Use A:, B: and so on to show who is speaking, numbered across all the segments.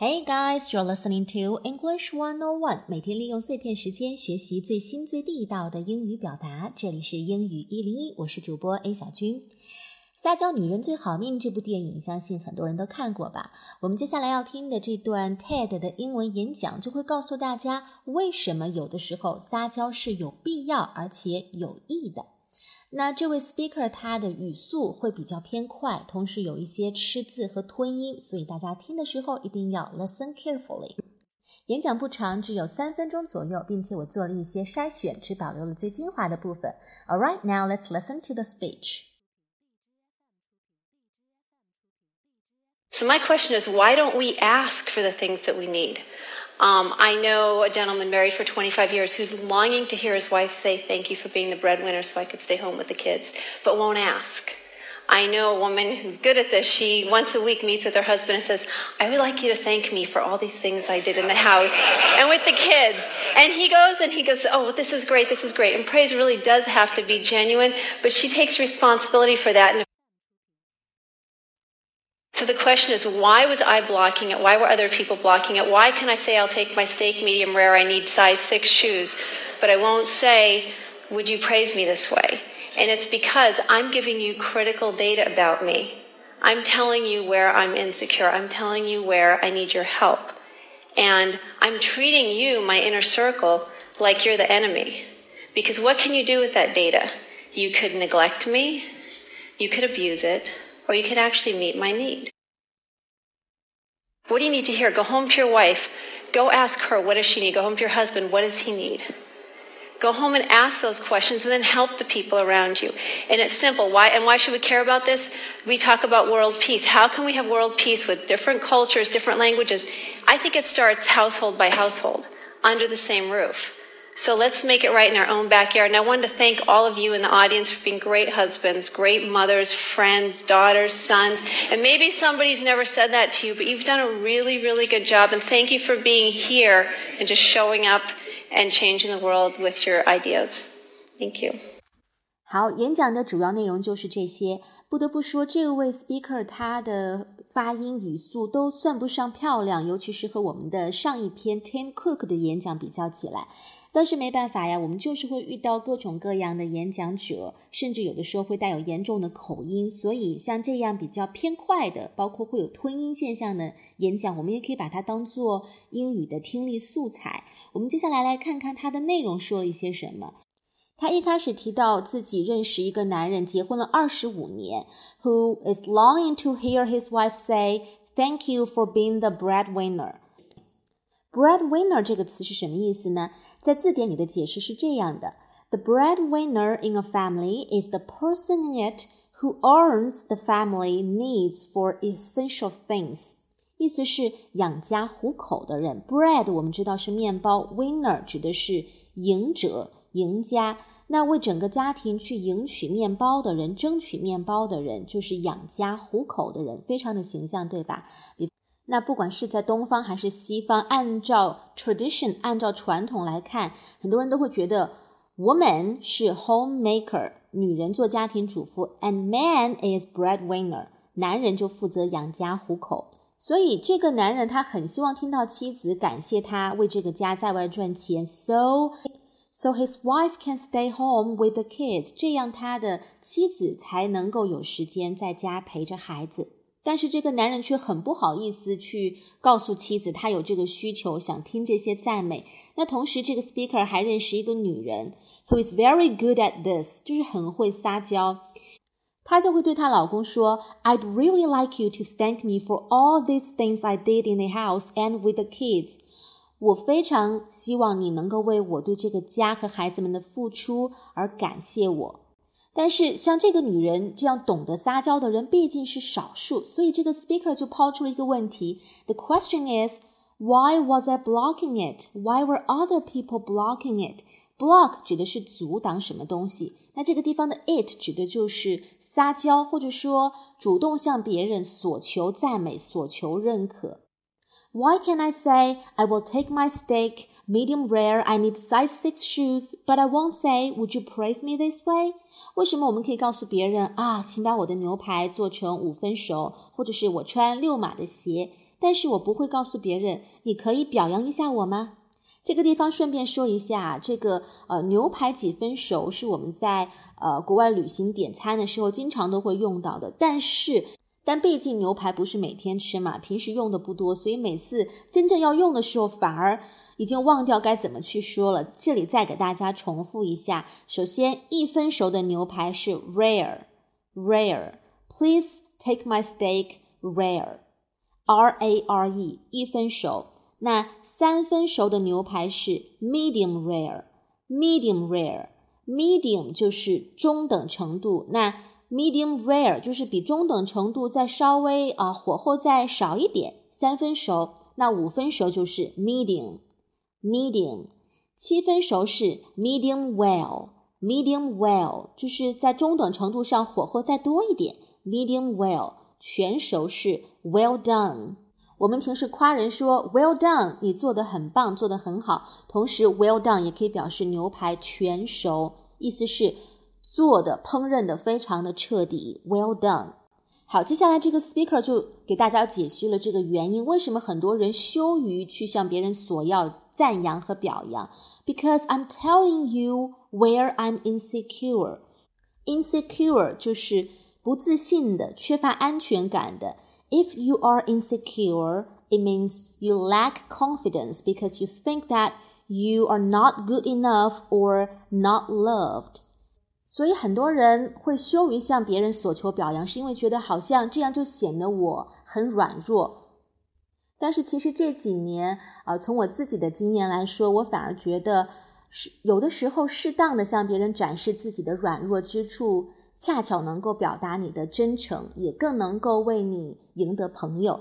A: Hey guys, you're listening to English One On One。每天利用碎片时间学习最新最地道的英语表达。这里是英语一零一，我是主播 A 小军。撒娇女人最好命这部电影，相信很多人都看过吧？我们接下来要听的这段 TED 的英文演讲，就会告诉大家为什么有的时候撒娇是有必要而且有益的。那这位 speaker 他的语速会比较偏快，同时有一些吃字和吞音，所以大家听的时候一定要 listen carefully。演讲不长，只有三分钟左右，并且我做了一些筛选，只保留了最精华的部分。All right, now let's listen to the speech.
B: So my question is, why don't we ask for the things that we need? Um, I know a gentleman married for 25 years who's longing to hear his wife say, Thank you for being the breadwinner so I could stay home with the kids, but won't ask. I know a woman who's good at this. She once a week meets with her husband and says, I would like you to thank me for all these things I did in the house and with the kids. And he goes and he goes, Oh, this is great, this is great. And praise really does have to be genuine, but she takes responsibility for that. And question is, why was I blocking it? Why were other people blocking it? Why can I say I'll take my steak medium rare, I need size six shoes, but I won't say, would you praise me this way? And it's because I'm giving you critical data about me. I'm telling you where I'm insecure. I'm telling you where I need your help. And I'm treating you, my inner circle, like you're the enemy. Because what can you do with that data? You could neglect me, you could abuse it, or you could actually meet my need. What do you need to hear? Go home to your wife. Go ask her, what does she need? Go home to your husband, what does he need? Go home and ask those questions and then help the people around you. And it's simple. Why and why should we care about this? We talk about world peace. How can we have world peace with different cultures, different languages? I think it starts household by household, under the same roof. So let's make it right in our own backyard. And I wanted to thank all of you in the audience for being great husbands, great mothers, friends, daughters, sons. And maybe somebody's never said that to you, but you've done a really, really good job. And thank you for being here and just showing up and changing the world with your ideas. Thank you.
A: 好，演讲的主要内容就是这些。不得不说，这位 speaker 他的发音语速都算不上漂亮，尤其是和我们的上一篇 Tim Cook 的演讲比较起来。 但是没办法呀，我们就是会遇到各种各样的演讲者，甚至有的时候会带有严重的口音，所以像这样比较偏快的，包括会有吞音现象的演讲，我们也可以把它当做英语的听力素材。我们接下来来看看它的内容说了一些什么。他一开始提到自己认识一个男人，结婚了二十五年，who is longing to hear his wife say "Thank you for being the breadwinner." Breadwinner 这个词是什么意思呢？在字典里的解释是这样的：The breadwinner in a family is the person in it who earns the family needs for essential things。意思是养家糊口的人。Bread 我们知道是面包，winner 指的是赢者、赢家。那为整个家庭去赢取面包的人、争取面包的人，就是养家糊口的人，非常的形象，对吧？比那不管是在东方还是西方，按照 tradition，按照传统来看，很多人都会觉得 woman 是 homemaker，女人做家庭主妇，and man is breadwinner，男人就负责养家糊口。所以这个男人他很希望听到妻子感谢他为这个家在外赚钱，so so his wife can stay home with the kids，这样他的妻子才能够有时间在家陪着孩子。但是这个男人却很不好意思去告诉妻子他有这个需求，想听这些赞美。那同时，这个 speaker 还认识一个女人，who is very good at this，就是很会撒娇。她就会对她老公说：“I'd really like you to thank me for all these things I did in the house and with the kids。”我非常希望你能够为我对这个家和孩子们的付出而感谢我。但是像这个女人这样懂得撒娇的人毕竟是少数，所以这个 speaker 就抛出了一个问题：The question is, why was I blocking it? Why were other people blocking it? Block 指的是阻挡什么东西，那这个地方的 it 指的就是撒娇，或者说主动向别人索求赞美、索求认可。Why can I say I will take my steak medium rare? I need size six shoes, but I won't say Would you praise me this way? 为什么我们可以告诉别人啊，请把我的牛排做成五分熟，或者是我穿六码的鞋，但是我不会告诉别人。你可以表扬一下我吗？这个地方顺便说一下，这个呃牛排几分熟是我们在呃国外旅行点餐的时候经常都会用到的，但是。但毕竟牛排不是每天吃嘛，平时用的不多，所以每次真正要用的时候，反而已经忘掉该怎么去说了。这里再给大家重复一下：首先，一分熟的牛排是 rare，rare。Please take my steak rare，r a r e，一分熟。那三分熟的牛排是 medium rare，medium rare，medium 就是中等程度。那 Medium rare 就是比中等程度再稍微啊火候再少一点，三分熟。那五分熟就是 medium，medium。七分熟是 medium well，medium well 就是在中等程度上火候再多一点，medium well。全熟是 well done。我们平时夸人说 well done，你做的很棒，做的很好。同时 well done 也可以表示牛排全熟，意思是。做的烹饪的非常的彻底，well done。好，接下来这个 speaker 就给大家解析了这个原因，为什么很多人羞于去向别人索要赞扬和表扬？Because I'm telling you where I'm insecure。insecure 就是不自信的、缺乏安全感的。If you are insecure, it means you lack confidence because you think that you are not good enough or not loved. 所以很多人会羞于向别人索求表扬，是因为觉得好像这样就显得我很软弱。但是其实这几年，啊，从我自己的经验来说，我反而觉得是有的时候适当的向别人展示自己的软弱之处，恰巧能够表达你的真诚，也更能够为你赢得朋友。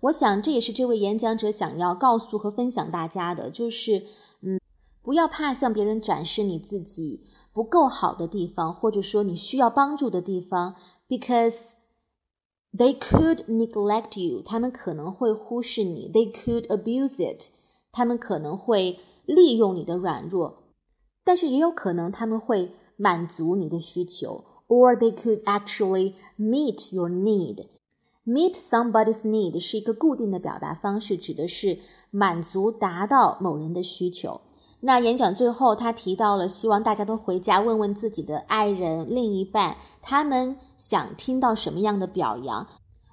A: 我想这也是这位演讲者想要告诉和分享大家的，就是嗯，不要怕向别人展示你自己。不够好的地方，或者说你需要帮助的地方，because they could neglect you，他们可能会忽视你；they could abuse it，他们可能会利用你的软弱，但是也有可能他们会满足你的需求，or they could actually meet your need。meet somebody's need 是一个固定的表达方式，指的是满足、达到某人的需求。 那演讲最后，他提到了希望大家都回家问问自己的爱人、另一半，他们想听到什么样的表扬？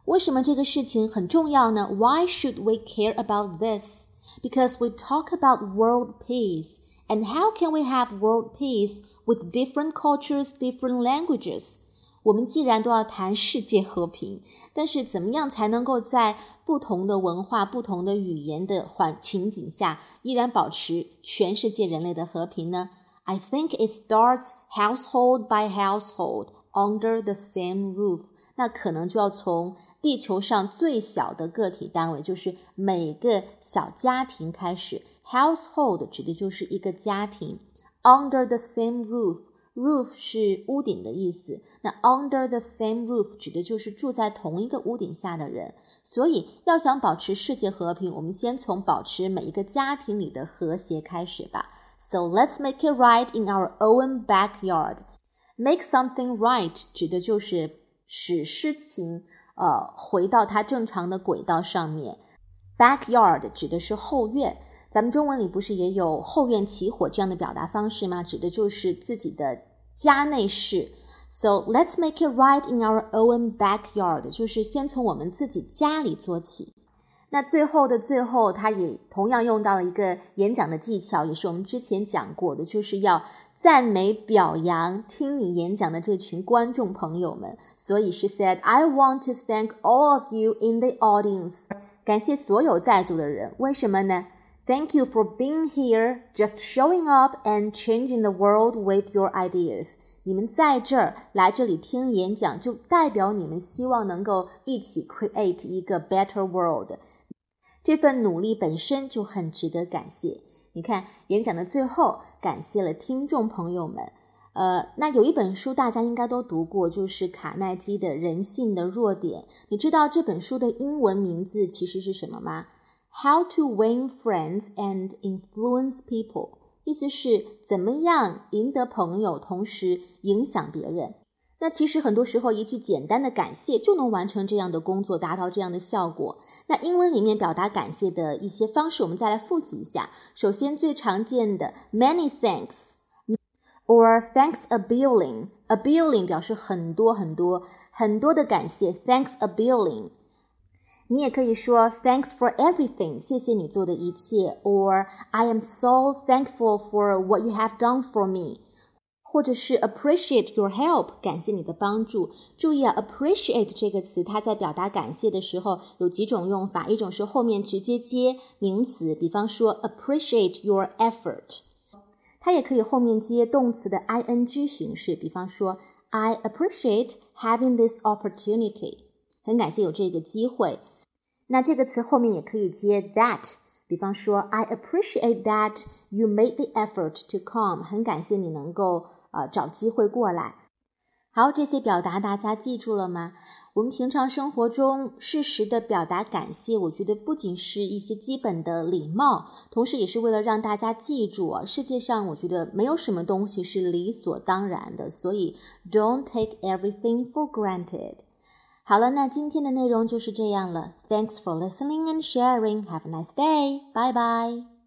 A: 为什么这个事情很重要呢？Why should we care about this? Because we talk about world peace. And how can we have world peace with different cultures, different languages? 我们既然都要谈世界和平，但是怎么样才能够在不同的文化、不同的语言的环情景下，依然保持全世界人类的和平呢？I think it starts household by household under the same roof。那可能就要从地球上最小的个体单位，就是每个小家庭开始。Household 指的就是一个家庭，under the same roof。Roof 是屋顶的意思，那 under the same roof 指的就是住在同一个屋顶下的人。所以，要想保持世界和平，我们先从保持每一个家庭里的和谐开始吧。So let's make it right in our own backyard. Make something right 指的就是使事情呃回到它正常的轨道上面。Backyard 指的是后院。咱们中文里不是也有后院起火这样的表达方式吗？指的就是自己的。家内事，So let's make it right in our own backyard，就是先从我们自己家里做起。那最后的最后，他也同样用到了一个演讲的技巧，也是我们之前讲过的，就是要赞美表扬听你演讲的这群观众朋友们。所以是 said I want to thank all of you in the audience，感谢所有在座的人。为什么呢？Thank you for being here, just showing up and changing the world with your ideas. 你们在这儿来这里听演讲，就代表你们希望能够一起 create 一个 better world。这份努力本身就很值得感谢。你看，演讲的最后，感谢了听众朋友们。呃，那有一本书大家应该都读过，就是卡耐基的《人性的弱点》。你知道这本书的英文名字其实是什么吗？How to win friends and influence people，意思是怎么样赢得朋友，同时影响别人。那其实很多时候，一句简单的感谢就能完成这样的工作，达到这样的效果。那英文里面表达感谢的一些方式，我们再来复习一下。首先，最常见的 many thanks，or thanks a billion，a billion 表示很多很多很多的感谢，thanks a billion。你也可以说 thanks for everything，谢谢你做的一切，or I am so thankful for what you have done for me。或者是 appreciate your help，感谢你的帮助。注意啊，appreciate 这个词，它在表达感谢的时候有几种用法。一种是后面直接接名词，比方说 appreciate your effort。它也可以后面接动词的 ing 形式，比方说 I appreciate having this opportunity，很感谢有这个机会。 那这个词后面也可以接 that，比方说 I appreciate that you made the effort to come，很感谢你能够。呃，找机会过来。好，这些表达大家记住了吗？我们平常生活中适时的表达感谢，我觉得不仅是一些基本的礼貌，同时也是为了让大家记住，世界上我觉得没有什么东西是理所当然的，所以 don't take everything for granted。好了，那今天的内容就是这样了。Thanks for listening and sharing. Have a nice day. Bye bye.